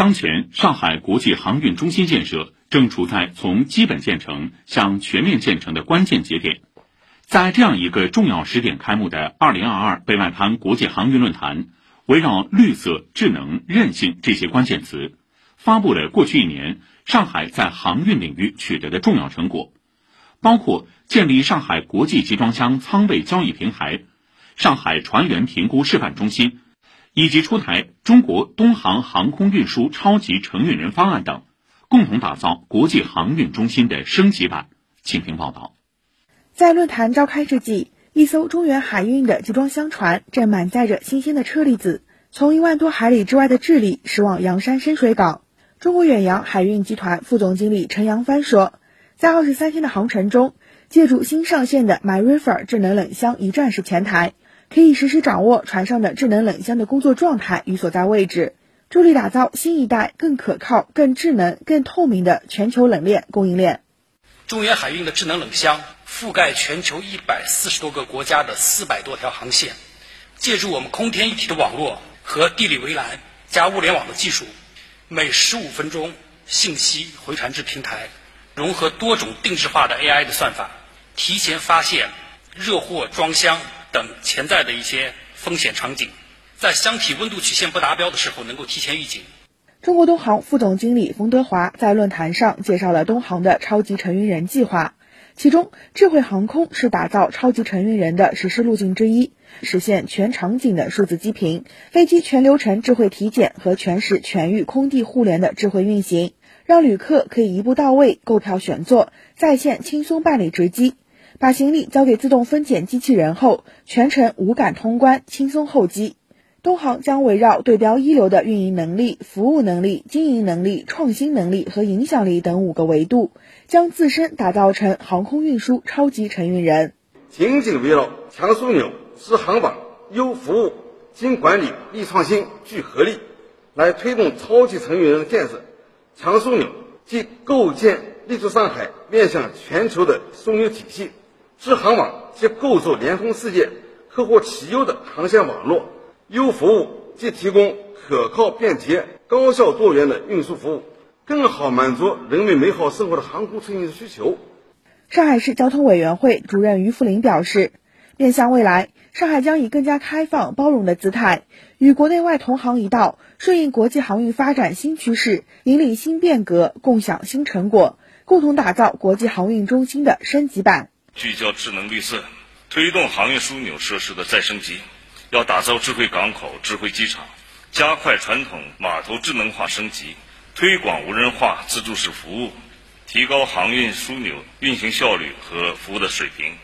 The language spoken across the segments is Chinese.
当前，上海国际航运中心建设正处在从基本建成向全面建成的关键节点。在这样一个重要时点开幕的2022北外滩国际航运论坛，围绕绿色、智能、韧性这些关键词，发布了过去一年上海在航运领域取得的重要成果，包括建立上海国际集装箱仓位交易平台、上海船员评估示范中心。以及出台中国东航航空运输超级承运人方案等，共同打造国际航运中心的升级版。请听报道。在论坛召开之际，一艘中远海运的集装箱船正满载着新鲜的车厘子，从一万多海里之外的智利驶往洋山深水港。中国远洋海运集团副总经理陈扬帆说，在二十三天的航程中，借助新上线的 MyRiver 智能冷箱一站式前台。可以实时掌握船上的智能冷箱的工作状态与所在位置，助力打造新一代更可靠、更智能、更透明的全球冷链供应链。中远海运的智能冷箱覆盖全球一百四十多个国家的四百多条航线，借助我们空天一体的网络和地理围栏加物联网的技术，每十五分钟信息回传至平台，融合多种定制化的 AI 的算法，提前发现热货装箱。等潜在的一些风险场景，在箱体温度曲线不达标的时候，能够提前预警。中国东航副总经理冯德华在论坛上介绍了东航的超级承运人计划，其中智慧航空是打造超级承运人的实施路径之一，实现全场景的数字机坪、飞机全流程智慧体检和全时全域空地互联的智慧运行，让旅客可以一步到位购票选座，在线轻松办理值机。把行李交给自动分拣机器人后，全程无感通关，轻松候机。东航将围绕对标一流的运营能力、服务能力、经营能力、创新能力和影响力等五个维度，将自身打造成航空运输超级承运人。紧紧围绕强枢纽、支航网、优服务、精管理、力创新、聚合力，来推动超级承运人的建设。强枢纽即构建立足上海、面向全球的枢纽体系。支航网即构筑联通世界、客户齐优的航线网络；优服务即提供可靠、便捷、高效、多元的运输服务，更好满足人民美好生活的航空出行需求。上海市交通委员会主任于福林表示，面向未来，上海将以更加开放、包容的姿态，与国内外同行一道，顺应国际航运发展新趋势，引领新变革，共享新成果，共同打造国际航运中心的升级版。聚焦智能绿色，推动航运枢纽设施的再升级，要打造智慧港口、智慧机场，加快传统码头智能化升级，推广无人化自助式服务，提高航运枢纽运行效率和服务的水平。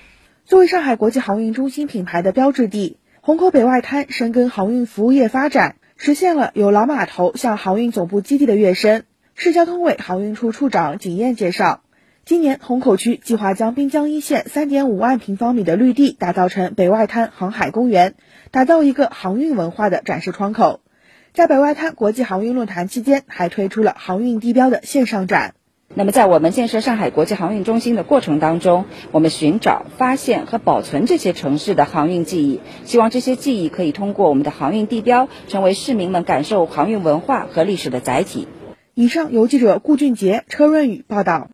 作为上海国际航运中心品牌的标志地，虹口北外滩深耕航运服务业发展，实现了由老码头向航运总部基地的跃升。市交通委航运处处长景燕介绍。今年虹口区计划将滨江一线三点五万平方米的绿地打造成北外滩航海公园，打造一个航运文化的展示窗口。在北外滩国际航运论坛期间，还推出了航运地标的线上展。那么，在我们建设上海国际航运中心的过程当中，我们寻找、发现和保存这些城市的航运记忆，希望这些记忆可以通过我们的航运地标，成为市民们感受航运文化和历史的载体。以上由记者顾俊杰、车润宇报道。